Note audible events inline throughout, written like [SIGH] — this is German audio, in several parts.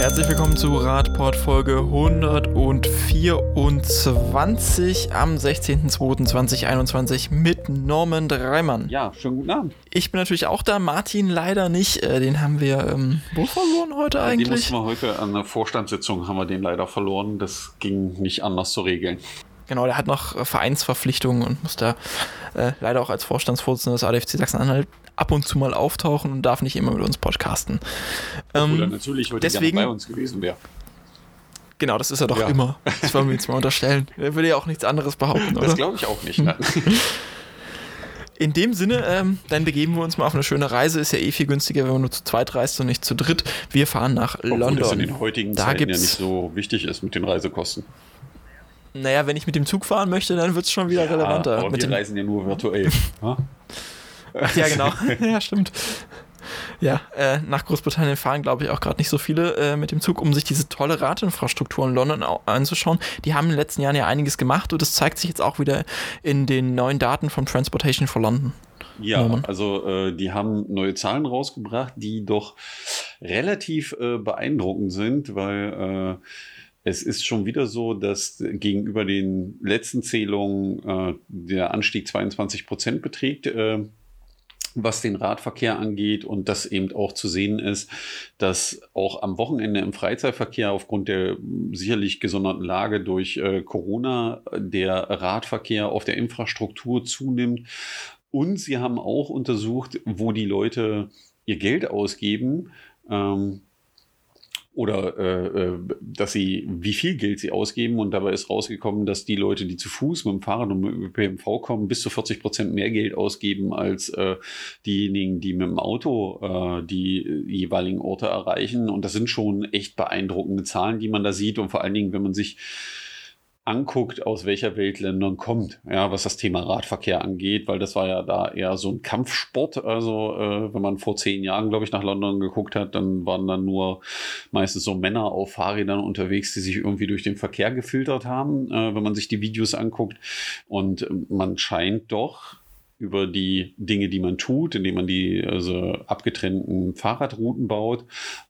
Herzlich willkommen zu Radport Folge 124 am 16.02.2021 mit Norman Dreimann. Ja, schönen guten Abend. Ich bin natürlich auch da, Martin leider nicht. Äh, den haben wir ähm, wo verloren heute eigentlich? Den mussten wir heute an der Vorstandssitzung haben wir den leider verloren. Das ging nicht anders zu regeln. Genau, der hat noch äh, Vereinsverpflichtungen und muss da äh, leider auch als Vorstandsvorsitzender des ADFC Sachsen-Anhalt ab und zu mal auftauchen und darf nicht immer mit uns podcasten. Obwohl ähm, natürlich heute deswegen, bei uns gewesen wäre. Genau, das ist er doch ja. immer. Das wollen wir jetzt mal [LAUGHS] unterstellen. Er würde ja auch nichts anderes behaupten, oder? Das glaube ich auch nicht. Ne? [LAUGHS] In dem Sinne, ähm, dann begeben wir uns mal auf eine schöne Reise. Ist ja eh viel günstiger, wenn man nur zu zweit reist und nicht zu dritt. Wir fahren nach Obwohl London. Das in den heutigen da Zeiten ja nicht so wichtig ist mit den Reisekosten. Naja, wenn ich mit dem Zug fahren möchte, dann wird es schon wieder ja, relevanter. Aber mit wir reisen ja nur virtuell. [LAUGHS] ja, genau. [LAUGHS] ja, stimmt. Ja, äh, nach Großbritannien fahren, glaube ich, auch gerade nicht so viele äh, mit dem Zug, um sich diese tolle Radinfrastruktur in London anzuschauen. Die haben in den letzten Jahren ja einiges gemacht und das zeigt sich jetzt auch wieder in den neuen Daten von Transportation for London. Ja, Moment. also äh, die haben neue Zahlen rausgebracht, die doch relativ äh, beeindruckend sind, weil äh, es ist schon wieder so, dass gegenüber den letzten Zählungen äh, der Anstieg 22 Prozent beträgt. Äh, was den Radverkehr angeht und dass eben auch zu sehen ist, dass auch am Wochenende im Freizeitverkehr aufgrund der sicherlich gesonderten Lage durch äh, Corona der Radverkehr auf der Infrastruktur zunimmt. Und sie haben auch untersucht, wo die Leute ihr Geld ausgeben. Ähm, oder äh, äh, dass sie, wie viel Geld sie ausgeben. Und dabei ist rausgekommen, dass die Leute, die zu Fuß mit dem Fahrrad und mit dem ÖPNV kommen, bis zu 40 Prozent mehr Geld ausgeben als äh, diejenigen, die mit dem Auto äh, die jeweiligen Orte erreichen. Und das sind schon echt beeindruckende Zahlen, die man da sieht. Und vor allen Dingen, wenn man sich anguckt, aus welcher Welt Ländern kommt, ja, was das Thema Radverkehr angeht, weil das war ja da eher so ein Kampfsport. Also äh, wenn man vor zehn Jahren, glaube ich, nach London geguckt hat, dann waren dann nur meistens so Männer auf Fahrrädern unterwegs, die sich irgendwie durch den Verkehr gefiltert haben, äh, wenn man sich die Videos anguckt. Und man scheint doch über die Dinge, die man tut, indem man die also abgetrennten Fahrradrouten baut, ähm,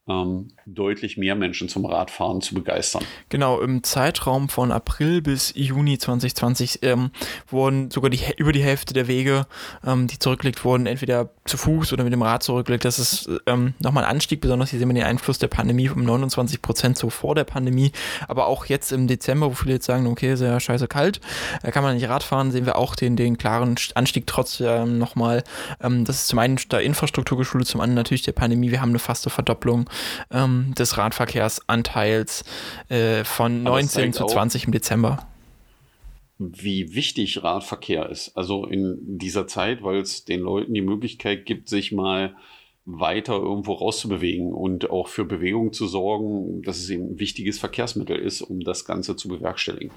deutlich mehr Menschen zum Radfahren zu begeistern. Genau, im Zeitraum von April bis Juni 2020 ähm, wurden sogar die, über die Hälfte der Wege, ähm, die zurückgelegt wurden, entweder zu Fuß oder mit dem Rad zurückgelegt. Das ist ähm, nochmal ein Anstieg, besonders hier sehen wir den Einfluss der Pandemie um 29 Prozent so vor der Pandemie, aber auch jetzt im Dezember, wo viele jetzt sagen, okay, ja scheiße kalt, da kann man nicht Rad fahren, sehen wir auch den, den klaren Anstieg trotz ähm, nochmal. Ähm, das ist zum einen der Infrastruktur geschuldet, zum anderen natürlich der Pandemie. Wir haben eine faste Verdopplung ähm, des Radverkehrsanteils äh, von 19 zu 20 im Dezember wie wichtig Radverkehr ist. Also in dieser Zeit, weil es den Leuten die Möglichkeit gibt, sich mal weiter irgendwo rauszubewegen und auch für Bewegung zu sorgen, dass es eben ein wichtiges Verkehrsmittel ist, um das Ganze zu bewerkstelligen.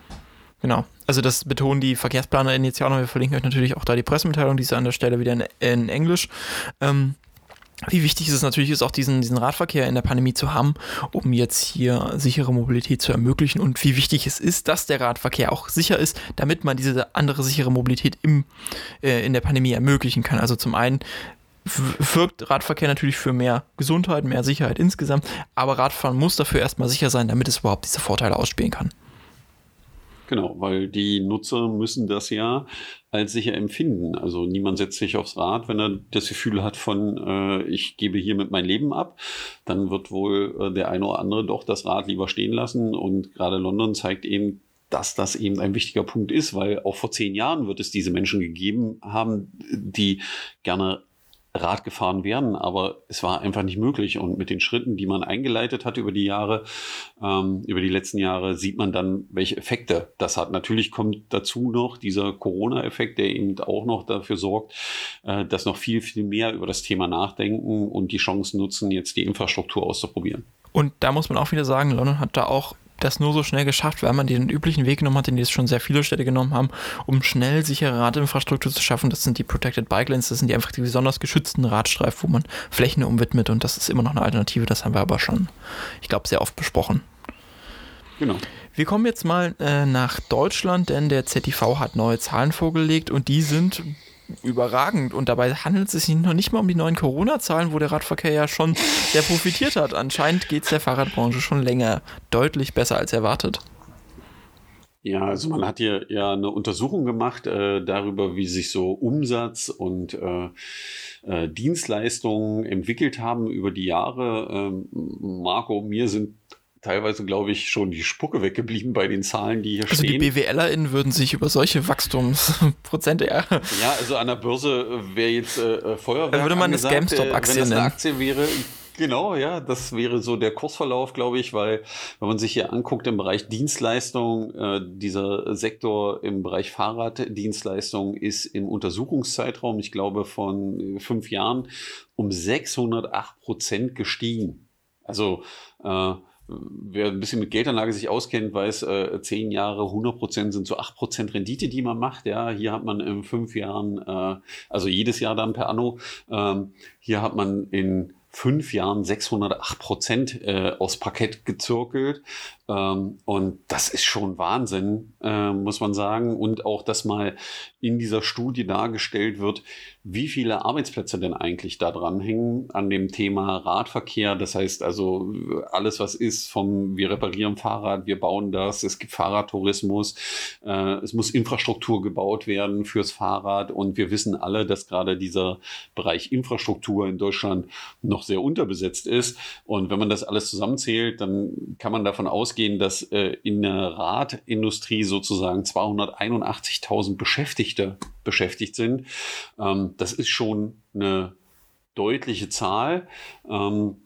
Genau. Also das betonen die Verkehrsplaner initial und wir verlinken euch natürlich auch da die Pressemitteilung, die ist an der Stelle wieder in, in Englisch. Ähm, wie wichtig es natürlich ist, auch diesen, diesen Radverkehr in der Pandemie zu haben, um jetzt hier sichere Mobilität zu ermöglichen und wie wichtig es ist, dass der Radverkehr auch sicher ist, damit man diese andere sichere Mobilität im, äh, in der Pandemie ermöglichen kann. Also zum einen wirkt Radverkehr natürlich für mehr Gesundheit, mehr Sicherheit insgesamt, aber Radfahren muss dafür erstmal sicher sein, damit es überhaupt diese Vorteile ausspielen kann. Genau, weil die Nutzer müssen das ja als sicher empfinden. Also niemand setzt sich aufs Rad, wenn er das Gefühl hat von, äh, ich gebe hiermit mein Leben ab. Dann wird wohl äh, der eine oder andere doch das Rad lieber stehen lassen. Und gerade London zeigt eben, dass das eben ein wichtiger Punkt ist, weil auch vor zehn Jahren wird es diese Menschen gegeben haben, die gerne Rad gefahren werden, aber es war einfach nicht möglich. Und mit den Schritten, die man eingeleitet hat über die Jahre, ähm, über die letzten Jahre, sieht man dann, welche Effekte das hat. Natürlich kommt dazu noch dieser Corona-Effekt, der eben auch noch dafür sorgt, äh, dass noch viel, viel mehr über das Thema nachdenken und die Chancen nutzen, jetzt die Infrastruktur auszuprobieren. Und da muss man auch wieder sagen, London hat da auch das nur so schnell geschafft, weil man den üblichen Weg genommen hat, den jetzt schon sehr viele Städte genommen haben, um schnell sichere Radinfrastruktur zu schaffen. Das sind die Protected Bike Lanes, das sind die einfach die besonders geschützten Radstreifen, wo man Flächen umwidmet und das ist immer noch eine Alternative, das haben wir aber schon, ich glaube, sehr oft besprochen. Genau. Wir kommen jetzt mal äh, nach Deutschland, denn der ZTV hat neue Zahlen vorgelegt und die sind überragend. Und dabei handelt es sich noch nicht mal um die neuen Corona-Zahlen, wo der Radverkehr ja schon sehr profitiert hat. Anscheinend geht es der Fahrradbranche schon länger deutlich besser als erwartet. Ja, also man hat hier ja eine Untersuchung gemacht äh, darüber, wie sich so Umsatz und äh, äh, Dienstleistungen entwickelt haben über die Jahre. Ähm, Marco, mir sind teilweise, glaube ich, schon die Spucke weggeblieben bei den Zahlen, die hier also stehen. Also die BWLerInnen würden sich über solche Wachstumsprozente ja. Ja, also an der Börse wäre jetzt äh, Feuerwerk Dann würde man das GameStop-Aktie äh, nennen. Wenn das eine Aktie wäre, Genau, ja, das wäre so der Kursverlauf, glaube ich, weil wenn man sich hier anguckt im Bereich Dienstleistung, äh, dieser Sektor im Bereich Fahrraddienstleistung ist im Untersuchungszeitraum, ich glaube von fünf Jahren, um 608 Prozent gestiegen. Also äh, wer ein bisschen mit Geldanlage sich auskennt, weiß, äh, zehn Jahre 100 Prozent sind so acht Prozent Rendite, die man macht. Ja, hier hat man in fünf Jahren, äh, also jedes Jahr dann per Anno, ähm, hier hat man in fünf Jahren 608 Prozent äh, aus Parkett gezirkelt. Ähm, und das ist schon Wahnsinn, äh, muss man sagen. Und auch, dass mal in dieser Studie dargestellt wird, wie viele Arbeitsplätze denn eigentlich da dran hängen an dem Thema Radverkehr. Das heißt also, alles, was ist vom, wir reparieren Fahrrad, wir bauen das, es gibt Fahrradtourismus, äh, es muss Infrastruktur gebaut werden fürs Fahrrad. Und wir wissen alle, dass gerade dieser Bereich Infrastruktur in Deutschland noch sehr unterbesetzt ist. Und wenn man das alles zusammenzählt, dann kann man davon ausgehen, ausgehen, dass äh, in der Radindustrie sozusagen 281.000 Beschäftigte beschäftigt sind. Ähm, das ist schon eine deutliche Zahl. Ähm,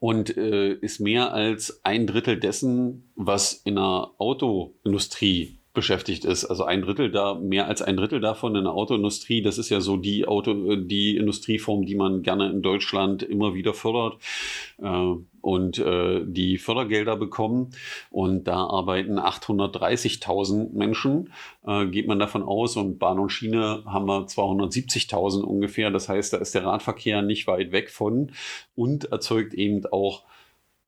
und äh, ist mehr als ein Drittel dessen, was in der Autoindustrie beschäftigt ist. Also ein Drittel da, mehr als ein Drittel davon in der Autoindustrie. Das ist ja so die Auto, die Industrieform, die man gerne in Deutschland immer wieder fördert äh, und äh, die Fördergelder bekommen. Und da arbeiten 830.000 Menschen, äh, geht man davon aus. Und Bahn und Schiene haben wir 270.000 ungefähr. Das heißt, da ist der Radverkehr nicht weit weg von und erzeugt eben auch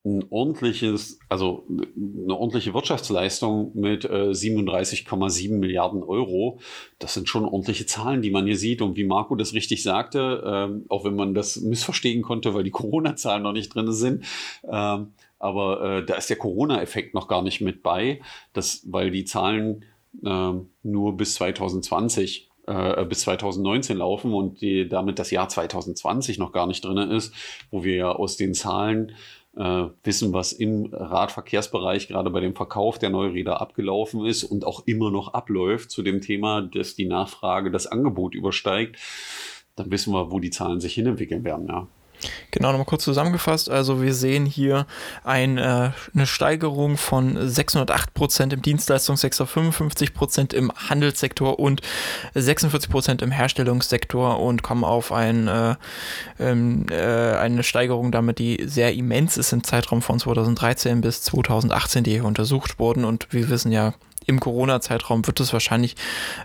ein ordentliches, also eine ordentliche Wirtschaftsleistung mit äh, 37,7 Milliarden Euro. Das sind schon ordentliche Zahlen, die man hier sieht. Und wie Marco das richtig sagte, äh, auch wenn man das missverstehen konnte, weil die [LAUGHS] Corona-Zahlen noch nicht drin sind, äh, aber äh, da ist der Corona-Effekt noch gar nicht mit bei, das, weil die Zahlen äh, nur bis 2020 äh, bis 2019 laufen und die, damit das Jahr 2020 noch gar nicht drin ist, wo wir ja aus den Zahlen wissen, was im Radverkehrsbereich gerade bei dem Verkauf der Neuräder abgelaufen ist und auch immer noch abläuft zu dem Thema, dass die Nachfrage das Angebot übersteigt, dann wissen wir, wo die Zahlen sich hinentwickeln werden. Ja. Genau, nochmal kurz zusammengefasst. Also wir sehen hier ein, äh, eine Steigerung von 608 Prozent im Dienstleistungssektor, 55 Prozent im Handelssektor und 46 Prozent im Herstellungssektor und kommen auf ein, äh, ähm, äh, eine Steigerung damit, die sehr immens ist im Zeitraum von 2013 bis 2018, die hier untersucht wurden. Und wir wissen ja, im Corona-Zeitraum wird es wahrscheinlich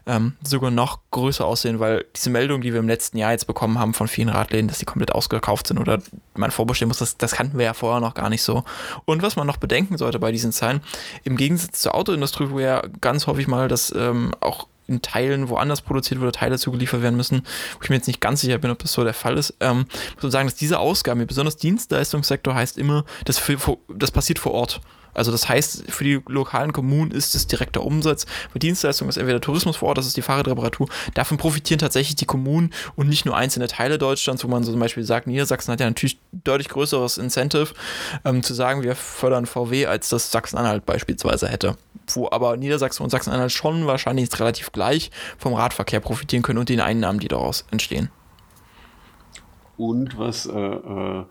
ähm, sogar noch größer aussehen, weil diese Meldung, die wir im letzten Jahr jetzt bekommen haben von vielen Radläden, dass die komplett ausgekauft sind oder man vorbestellen muss, das, das kannten wir ja vorher noch gar nicht so. Und was man noch bedenken sollte bei diesen Zahlen, im Gegensatz zur Autoindustrie, wo ja ganz häufig mal das ähm, auch in Teilen woanders produziert wurde, Teile zugeliefert werden müssen, wo ich mir jetzt nicht ganz sicher bin, ob das so der Fall ist, ähm, muss man sagen, dass diese Ausgaben, besonders Dienstleistungssektor, heißt immer, das, für, das passiert vor Ort. Also das heißt, für die lokalen Kommunen ist es direkter Umsatz. Für Dienstleistungen ist entweder Tourismus vor Ort, das ist die Fahrradreparatur. Davon profitieren tatsächlich die Kommunen und nicht nur einzelne Teile Deutschlands, wo man so zum Beispiel sagt, Niedersachsen hat ja natürlich deutlich größeres Incentive, ähm, zu sagen, wir fördern VW, als das Sachsen-Anhalt beispielsweise hätte. Wo aber Niedersachsen und Sachsen-Anhalt schon wahrscheinlich relativ gleich vom Radverkehr profitieren können und den Einnahmen, die daraus entstehen. Und was äh, äh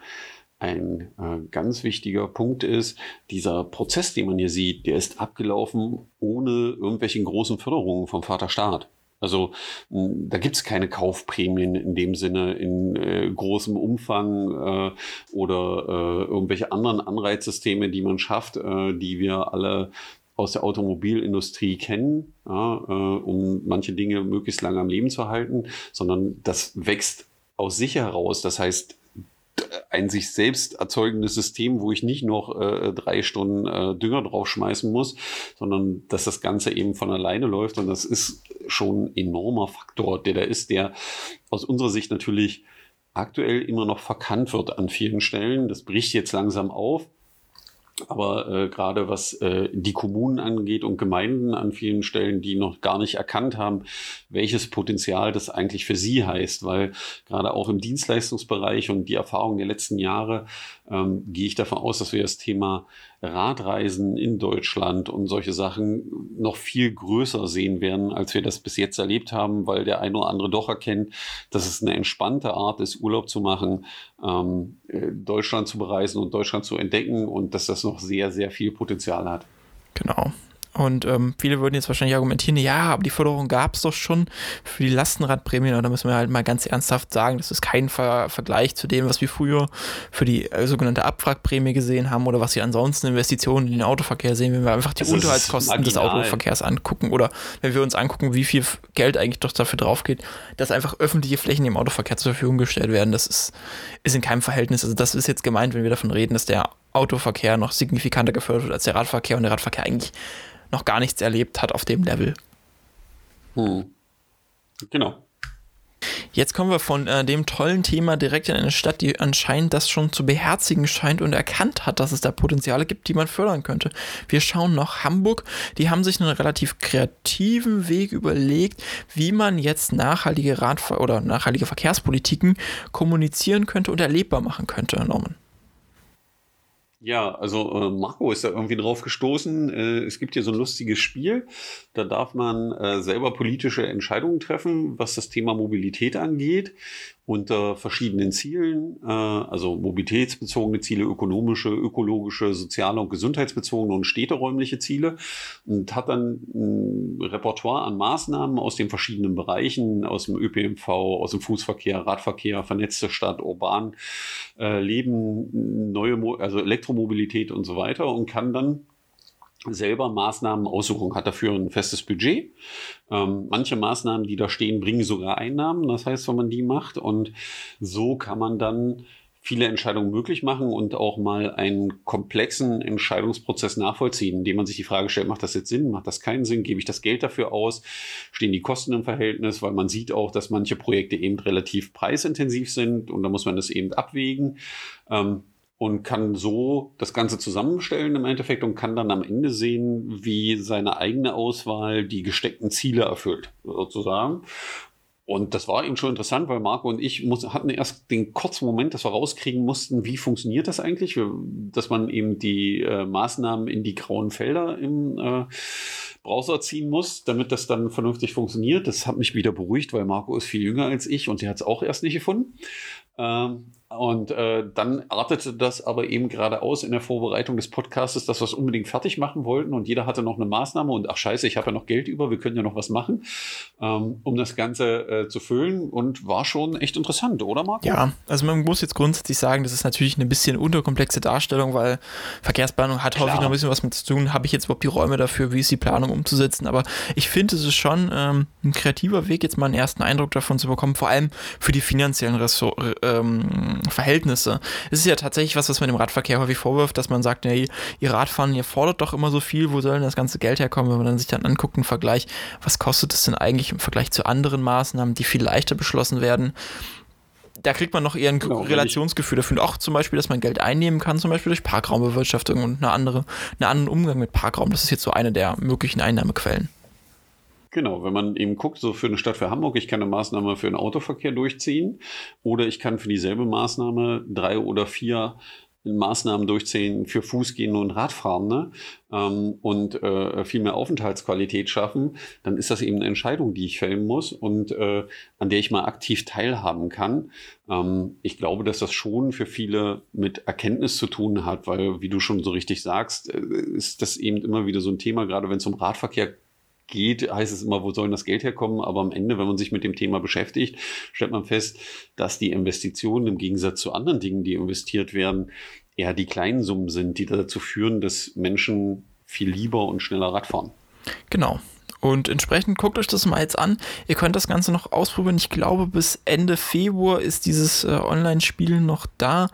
ein äh, ganz wichtiger Punkt ist, dieser Prozess, den man hier sieht, der ist abgelaufen ohne irgendwelchen großen Förderungen vom Vaterstaat. Also da gibt es keine Kaufprämien in dem Sinne in äh, großem Umfang äh, oder äh, irgendwelche anderen Anreizsysteme, die man schafft, äh, die wir alle aus der Automobilindustrie kennen, ja, äh, um manche Dinge möglichst lange am Leben zu halten, sondern das wächst aus sich heraus. Das heißt, ein sich selbst erzeugendes System, wo ich nicht noch äh, drei Stunden äh, Dünger draufschmeißen muss, sondern dass das Ganze eben von alleine läuft. Und das ist schon ein enormer Faktor, der da ist, der aus unserer Sicht natürlich aktuell immer noch verkannt wird an vielen Stellen. Das bricht jetzt langsam auf. Aber äh, gerade was äh, die Kommunen angeht und Gemeinden an vielen Stellen, die noch gar nicht erkannt haben, welches Potenzial das eigentlich für sie heißt, weil gerade auch im Dienstleistungsbereich und die Erfahrung der letzten Jahre ähm, gehe ich davon aus, dass wir das Thema Radreisen in Deutschland und solche Sachen noch viel größer sehen werden, als wir das bis jetzt erlebt haben, weil der eine oder andere doch erkennt, dass es eine entspannte Art ist, Urlaub zu machen, ähm, äh, Deutschland zu bereisen und Deutschland zu entdecken und dass das noch sehr, sehr viel Potenzial hat. Genau. Und ähm, viele würden jetzt wahrscheinlich argumentieren, ja, aber die Förderung gab es doch schon für die Lastenradprämien. Und da müssen wir halt mal ganz ernsthaft sagen, das ist kein Ver Vergleich zu dem, was wir früher für die äh, sogenannte Abwrackprämie gesehen haben oder was wir ansonsten Investitionen in den Autoverkehr sehen, wenn wir einfach die Unterhaltskosten des Autoverkehrs angucken oder wenn wir uns angucken, wie viel Geld eigentlich doch dafür drauf geht, dass einfach öffentliche Flächen im Autoverkehr zur Verfügung gestellt werden. Das ist, ist in keinem Verhältnis. Also das ist jetzt gemeint, wenn wir davon reden, dass der Autoverkehr noch signifikanter gefördert wird als der Radverkehr und der Radverkehr eigentlich noch gar nichts erlebt hat auf dem Level. Hm. Genau. Jetzt kommen wir von äh, dem tollen Thema direkt in eine Stadt, die anscheinend das schon zu beherzigen scheint und erkannt hat, dass es da Potenziale gibt, die man fördern könnte. Wir schauen noch Hamburg. Die haben sich einen relativ kreativen Weg überlegt, wie man jetzt nachhaltige Radver oder nachhaltige Verkehrspolitiken kommunizieren könnte und erlebbar machen könnte, Norman. Ja, also äh, Marco ist da irgendwie drauf gestoßen. Äh, es gibt hier so ein lustiges Spiel. Da darf man äh, selber politische Entscheidungen treffen, was das Thema Mobilität angeht unter verschiedenen Zielen, äh, also mobilitätsbezogene Ziele, ökonomische, ökologische, soziale und gesundheitsbezogene und städteräumliche Ziele. Und hat dann ein Repertoire an Maßnahmen aus den verschiedenen Bereichen, aus dem ÖPNV, aus dem Fußverkehr, Radverkehr, vernetzte Stadt, urban äh, Leben, neue, Mo also Elektromobilität und so weiter und kann dann selber Maßnahmen aussuchen, hat dafür ein festes Budget. Ähm, manche Maßnahmen, die da stehen, bringen sogar Einnahmen. Das heißt, wenn man die macht und so kann man dann viele Entscheidungen möglich machen und auch mal einen komplexen Entscheidungsprozess nachvollziehen, indem man sich die Frage stellt, macht das jetzt Sinn, macht das keinen Sinn, gebe ich das Geld dafür aus, stehen die Kosten im Verhältnis, weil man sieht auch, dass manche Projekte eben relativ preisintensiv sind und da muss man das eben abwägen. Ähm, und kann so das Ganze zusammenstellen im Endeffekt und kann dann am Ende sehen, wie seine eigene Auswahl die gesteckten Ziele erfüllt, sozusagen. Und das war eben schon interessant, weil Marco und ich muss, hatten erst den kurzen Moment, dass wir rauskriegen mussten, wie funktioniert das eigentlich, dass man eben die äh, Maßnahmen in die grauen Felder im äh, Browser ziehen muss, damit das dann vernünftig funktioniert. Das hat mich wieder beruhigt, weil Marco ist viel jünger als ich und der hat es auch erst nicht gefunden. Ähm, und äh, dann artete das aber eben gerade aus in der Vorbereitung des Podcasts, dass wir es unbedingt fertig machen wollten und jeder hatte noch eine Maßnahme und ach scheiße, ich habe ja noch Geld über, wir können ja noch was machen, ähm, um das Ganze äh, zu füllen und war schon echt interessant, oder Marco? Ja, also man muss jetzt grundsätzlich sagen, das ist natürlich eine bisschen unterkomplexe Darstellung, weil Verkehrsplanung hat Klar. häufig noch ein bisschen was mit zu tun. Habe ich jetzt überhaupt die Räume dafür, wie ist die Planung umzusetzen? Aber ich finde, es ist schon ähm, ein kreativer Weg, jetzt mal einen ersten Eindruck davon zu bekommen, vor allem für die finanziellen Ressourcen. Ähm, Verhältnisse. Es ist ja tatsächlich was, was man dem Radverkehr häufig vorwirft, dass man sagt, nee, ihr Radfahren, ihr fordert doch immer so viel, wo soll denn das ganze Geld herkommen, wenn man dann sich dann anguckt, einen Vergleich, was kostet es denn eigentlich im Vergleich zu anderen Maßnahmen, die viel leichter beschlossen werden da kriegt man noch eher ein genau, Relationsgefühl dafür. auch zum Beispiel, dass man Geld einnehmen kann, zum Beispiel durch Parkraumbewirtschaftung und eine andere, einen anderen Umgang mit Parkraum. Das ist jetzt so eine der möglichen Einnahmequellen. Genau, wenn man eben guckt, so für eine Stadt für Hamburg, ich kann eine Maßnahme für den Autoverkehr durchziehen oder ich kann für dieselbe Maßnahme drei oder vier Maßnahmen durchziehen für Fußgehende und Radfahrende ähm, und äh, viel mehr Aufenthaltsqualität schaffen, dann ist das eben eine Entscheidung, die ich fällen muss und äh, an der ich mal aktiv teilhaben kann. Ähm, ich glaube, dass das schon für viele mit Erkenntnis zu tun hat, weil, wie du schon so richtig sagst, äh, ist das eben immer wieder so ein Thema, gerade wenn es um Radverkehr geht, heißt es immer, wo soll das Geld herkommen? Aber am Ende, wenn man sich mit dem Thema beschäftigt, stellt man fest, dass die Investitionen im Gegensatz zu anderen Dingen, die investiert werden, eher die kleinen Summen sind, die dazu führen, dass Menschen viel lieber und schneller Rad fahren. Genau. Und entsprechend guckt euch das mal jetzt an. Ihr könnt das Ganze noch ausprobieren. Ich glaube, bis Ende Februar ist dieses äh, Online-Spiel noch da.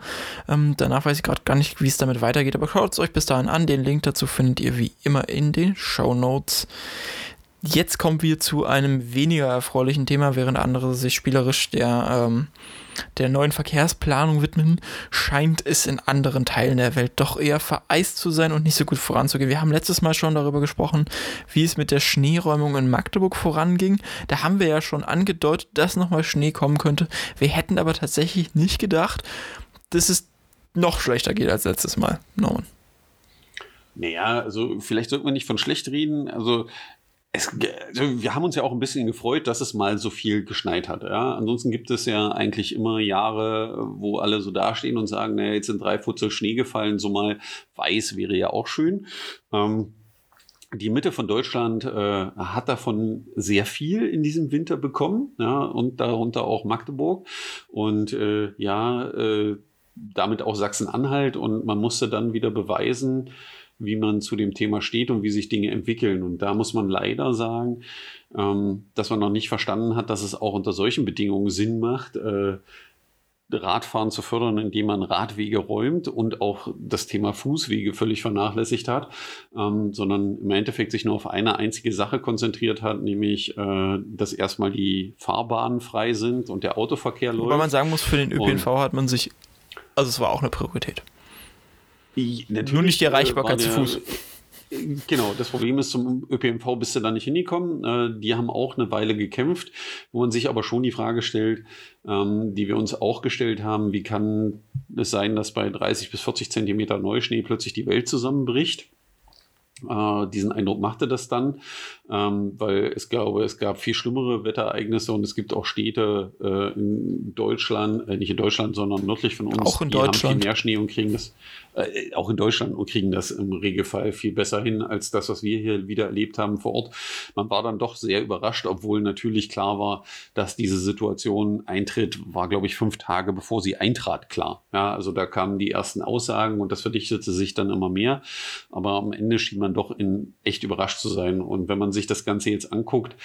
Ähm, danach weiß ich gerade gar nicht, wie es damit weitergeht. Aber schaut es euch bis dahin an. Den Link dazu findet ihr wie immer in den Show Notes. Jetzt kommen wir zu einem weniger erfreulichen Thema, während andere sich spielerisch der, ähm, der neuen Verkehrsplanung widmen, scheint es in anderen Teilen der Welt doch eher vereist zu sein und nicht so gut voranzugehen. Wir haben letztes Mal schon darüber gesprochen, wie es mit der Schneeräumung in Magdeburg voranging. Da haben wir ja schon angedeutet, dass nochmal Schnee kommen könnte. Wir hätten aber tatsächlich nicht gedacht, dass es noch schlechter geht als letztes Mal. Norman. Naja, also vielleicht sollte man nicht von schlecht reden. Also es, also wir haben uns ja auch ein bisschen gefreut, dass es mal so viel geschneit hat. Ja? Ansonsten gibt es ja eigentlich immer Jahre, wo alle so dastehen und sagen, naja, jetzt sind drei Futzel Schnee gefallen, so mal weiß wäre ja auch schön. Ähm, die Mitte von Deutschland äh, hat davon sehr viel in diesem Winter bekommen, ja, und darunter auch Magdeburg. Und äh, ja, äh, damit auch Sachsen-Anhalt. Und man musste dann wieder beweisen, wie man zu dem Thema steht und wie sich Dinge entwickeln. Und da muss man leider sagen, ähm, dass man noch nicht verstanden hat, dass es auch unter solchen Bedingungen Sinn macht, äh, Radfahren zu fördern, indem man Radwege räumt und auch das Thema Fußwege völlig vernachlässigt hat, ähm, sondern im Endeffekt sich nur auf eine einzige Sache konzentriert hat, nämlich, äh, dass erstmal die Fahrbahnen frei sind und der Autoverkehr läuft. Weil man sagen muss, für den ÖPNV und hat man sich, also es war auch eine Priorität. Nur nicht die Erreichbarkeit zu Fuß. Genau, das Problem ist, zum ÖPNV bist du da nicht hingekommen. Äh, die haben auch eine Weile gekämpft, wo man sich aber schon die Frage stellt, ähm, die wir uns auch gestellt haben, wie kann es sein, dass bei 30 bis 40 Zentimeter Neuschnee plötzlich die Welt zusammenbricht? Äh, diesen Eindruck machte das dann, ähm, weil es glaube, es gab viel schlimmere Wetterereignisse und es gibt auch Städte äh, in Deutschland, äh, nicht in Deutschland, sondern nördlich von uns, auch in die Deutschland. haben viel mehr Schnee und kriegen das äh, auch in Deutschland und kriegen das im Regelfall viel besser hin als das, was wir hier wieder erlebt haben vor Ort. Man war dann doch sehr überrascht, obwohl natürlich klar war, dass diese Situation eintritt, war glaube ich fünf Tage bevor sie eintrat klar. Ja, also da kamen die ersten Aussagen und das verdichtete sich dann immer mehr. Aber am Ende schien man doch in echt überrascht zu sein. Und wenn man sich das Ganze jetzt anguckt,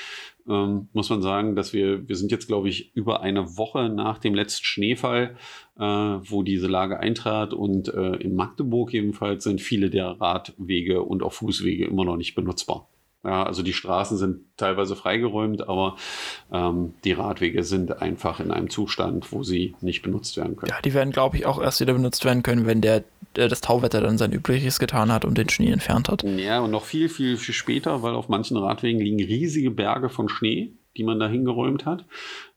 ähm, muss man sagen, dass wir, wir sind jetzt, glaube ich, über eine Woche nach dem letzten Schneefall, äh, wo diese Lage eintrat. Und äh, in Magdeburg jedenfalls sind viele der Radwege und auch Fußwege immer noch nicht benutzbar. Ja, also die Straßen sind teilweise freigeräumt, aber ähm, die Radwege sind einfach in einem Zustand, wo sie nicht benutzt werden können. Ja, die werden, glaube ich, auch erst wieder benutzt werden können, wenn der, das Tauwetter dann sein Übliches getan hat und den Schnee entfernt hat. Ja, und noch viel, viel, viel später, weil auf manchen Radwegen liegen riesige Berge von Schnee, die man da hingeräumt hat,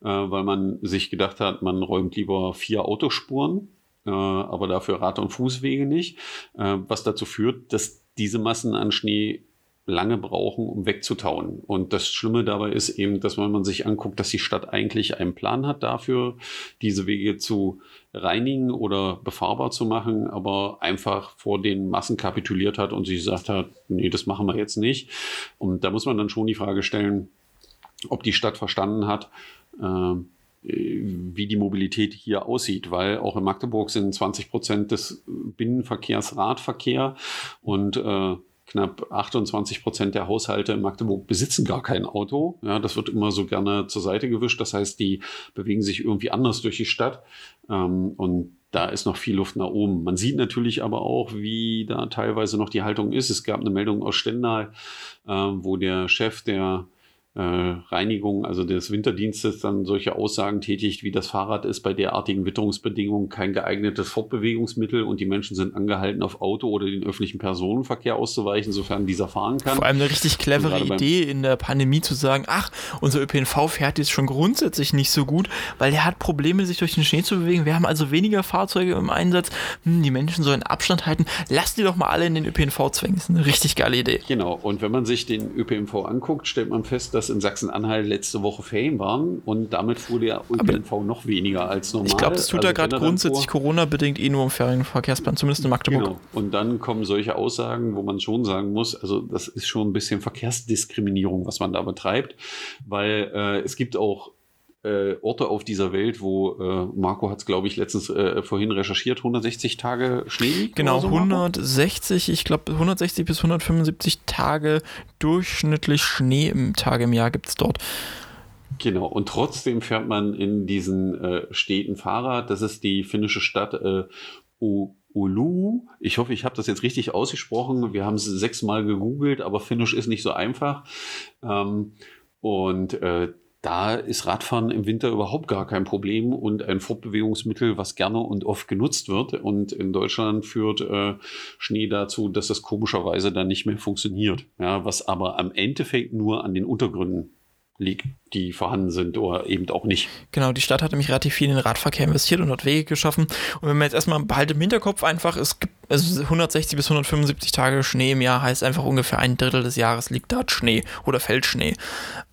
äh, weil man sich gedacht hat, man räumt lieber vier Autospuren, äh, aber dafür Rad- und Fußwege nicht, äh, was dazu führt, dass diese Massen an Schnee lange brauchen, um wegzutauen. Und das Schlimme dabei ist eben, dass wenn man sich anguckt, dass die Stadt eigentlich einen Plan hat dafür, diese Wege zu reinigen oder befahrbar zu machen, aber einfach vor den Massen kapituliert hat und sich gesagt hat, nee, das machen wir jetzt nicht. Und da muss man dann schon die Frage stellen, ob die Stadt verstanden hat, äh, wie die Mobilität hier aussieht, weil auch in Magdeburg sind 20 Prozent des Binnenverkehrs Radverkehr und äh, knapp 28 Prozent der Haushalte in Magdeburg besitzen gar kein Auto. Ja, das wird immer so gerne zur Seite gewischt. Das heißt, die bewegen sich irgendwie anders durch die Stadt. Ähm, und da ist noch viel Luft nach oben. Man sieht natürlich aber auch, wie da teilweise noch die Haltung ist. Es gab eine Meldung aus Stendal, äh, wo der Chef der Reinigung, also des Winterdienstes, dann solche Aussagen tätigt, wie das Fahrrad ist bei derartigen Witterungsbedingungen kein geeignetes Fortbewegungsmittel und die Menschen sind angehalten, auf Auto oder den öffentlichen Personenverkehr auszuweichen, sofern dieser fahren kann. Vor allem eine richtig clevere Idee in der Pandemie zu sagen, ach, unser ÖPNV fährt jetzt schon grundsätzlich nicht so gut, weil der hat Probleme, sich durch den Schnee zu bewegen. Wir haben also weniger Fahrzeuge im Einsatz. Hm, die Menschen sollen Abstand halten. Lass die doch mal alle in den ÖPNV zwängen. Das ist eine richtig geile Idee. Genau. Und wenn man sich den ÖPNV anguckt, stellt man fest, dass dass in Sachsen-Anhalt letzte Woche Ferien waren und damit fuhr der ÖPNV noch weniger als normal. Ich glaube, das tut also da gerade grundsätzlich Corona-bedingt eh nur im Ferienverkehrsplan, zumindest in Magdeburg. Genau. Und dann kommen solche Aussagen, wo man schon sagen muss, also das ist schon ein bisschen Verkehrsdiskriminierung, was man da betreibt, weil äh, es gibt auch äh, Orte auf dieser Welt, wo äh, Marco hat es, glaube ich, letztens äh, vorhin recherchiert, 160 Tage Schnee. Genau, so, 160, ich glaube 160 bis 175 Tage durchschnittlich Schnee im Tage im Jahr gibt es dort. Genau, und trotzdem fährt man in diesen äh, Städten Fahrrad. Das ist die finnische Stadt äh, Ulu. Ich hoffe, ich habe das jetzt richtig ausgesprochen. Wir haben es sechsmal gegoogelt, aber Finnisch ist nicht so einfach. Ähm, und äh, da ist Radfahren im Winter überhaupt gar kein Problem und ein Fortbewegungsmittel, was gerne und oft genutzt wird. Und in Deutschland führt äh, Schnee dazu, dass das komischerweise dann nicht mehr funktioniert. Ja, was aber am Endeffekt nur an den Untergründen liegt, die vorhanden sind oder eben auch nicht. Genau, die Stadt hat nämlich relativ viel in den Radverkehr investiert und hat Wege geschaffen. Und wenn man jetzt erstmal behalten im Hinterkopf einfach, es gibt also 160 bis 175 Tage Schnee im Jahr, heißt einfach ungefähr ein Drittel des Jahres liegt dort Schnee oder fällt Schnee.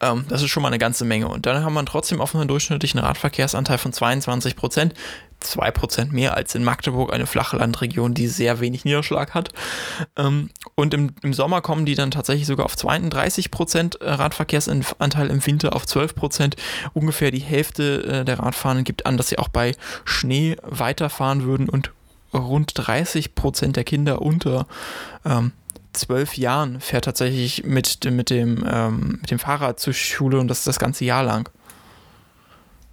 Ähm, das ist schon mal eine ganze Menge. Und dann haben wir trotzdem auf einen durchschnittlichen Radverkehrsanteil von 22 Prozent. 2% mehr als in Magdeburg, eine flache Landregion, die sehr wenig Niederschlag hat. Ähm, und im, im Sommer kommen die dann tatsächlich sogar auf 32% äh, Radverkehrsanteil, im Winter auf 12%. Ungefähr die Hälfte äh, der Radfahrenden gibt an, dass sie auch bei Schnee weiterfahren würden und rund 30% der Kinder unter ähm, zwölf Jahren fährt tatsächlich mit, mit, dem, ähm, mit dem Fahrrad zur Schule und das das ganze Jahr lang.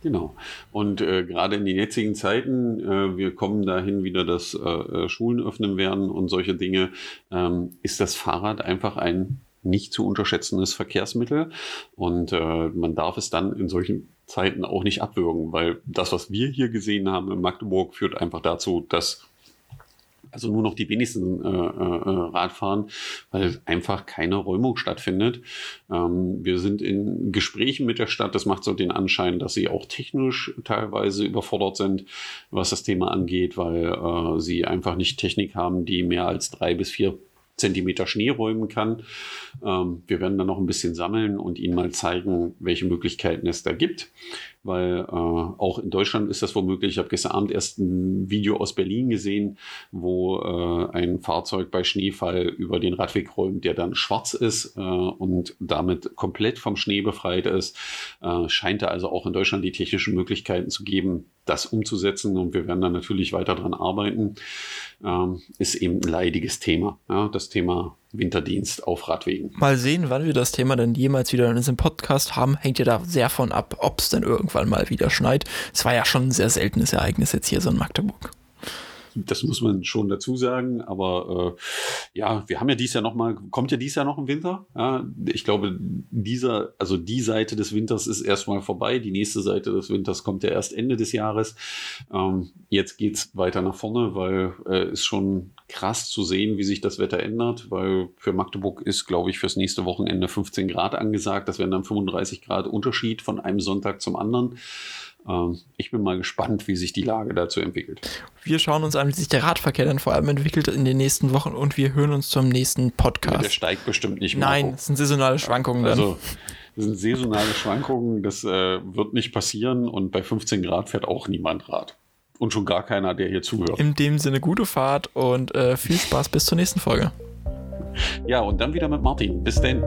Genau. Und äh, gerade in den jetzigen Zeiten, äh, wir kommen dahin wieder, dass äh, äh, Schulen öffnen werden und solche Dinge, ähm, ist das Fahrrad einfach ein nicht zu unterschätzendes Verkehrsmittel. Und äh, man darf es dann in solchen Zeiten auch nicht abwürgen, weil das, was wir hier gesehen haben in Magdeburg, führt einfach dazu, dass also nur noch die wenigsten äh, äh, äh, Radfahren, weil einfach keine Räumung stattfindet. Ähm, wir sind in Gesprächen mit der Stadt. Das macht so den Anschein, dass sie auch technisch teilweise überfordert sind, was das Thema angeht, weil äh, sie einfach nicht Technik haben, die mehr als drei bis vier Zentimeter Schnee räumen kann. Ähm, wir werden dann noch ein bisschen sammeln und Ihnen mal zeigen, welche Möglichkeiten es da gibt weil äh, auch in Deutschland ist das womöglich. Ich habe gestern Abend erst ein Video aus Berlin gesehen, wo äh, ein Fahrzeug bei Schneefall über den Radweg räumt, der dann schwarz ist äh, und damit komplett vom Schnee befreit ist. Äh, scheint da also auch in Deutschland die technischen Möglichkeiten zu geben, das umzusetzen und wir werden dann natürlich weiter daran arbeiten. Ähm, ist eben ein leidiges Thema, ja, das Thema Winterdienst auf Radwegen. Mal sehen, wann wir das Thema denn jemals wieder in unserem Podcast haben. Hängt ja da sehr von ab, ob es denn irgendwann mal wieder schneit. Es war ja schon ein sehr seltenes Ereignis jetzt hier so in Magdeburg. Das muss man schon dazu sagen. Aber äh, ja, wir haben ja dies Jahr noch mal, kommt ja dies Jahr noch im Winter. Ja, ich glaube, dieser, also die Seite des Winters ist erstmal vorbei. Die nächste Seite des Winters kommt ja erst Ende des Jahres. Ähm, jetzt geht's weiter nach vorne, weil äh, ist schon krass zu sehen, wie sich das Wetter ändert, weil für Magdeburg ist, glaube ich, fürs nächste Wochenende 15 Grad angesagt. Das wären dann 35 Grad Unterschied von einem Sonntag zum anderen. Ähm, ich bin mal gespannt, wie sich die Lage dazu entwickelt. Wir schauen uns an, wie sich der Radverkehr dann vor allem entwickelt in den nächsten Wochen und wir hören uns zum nächsten Podcast. Ja, der steigt bestimmt nicht mehr. Nein, es sind saisonale Schwankungen dann. Also, das sind saisonale Schwankungen, das äh, wird nicht passieren und bei 15 Grad fährt auch niemand Rad. Und schon gar keiner, der hier zuhört. In dem Sinne, gute Fahrt und äh, viel Spaß bis zur nächsten Folge. Ja, und dann wieder mit Martin. Bis denn.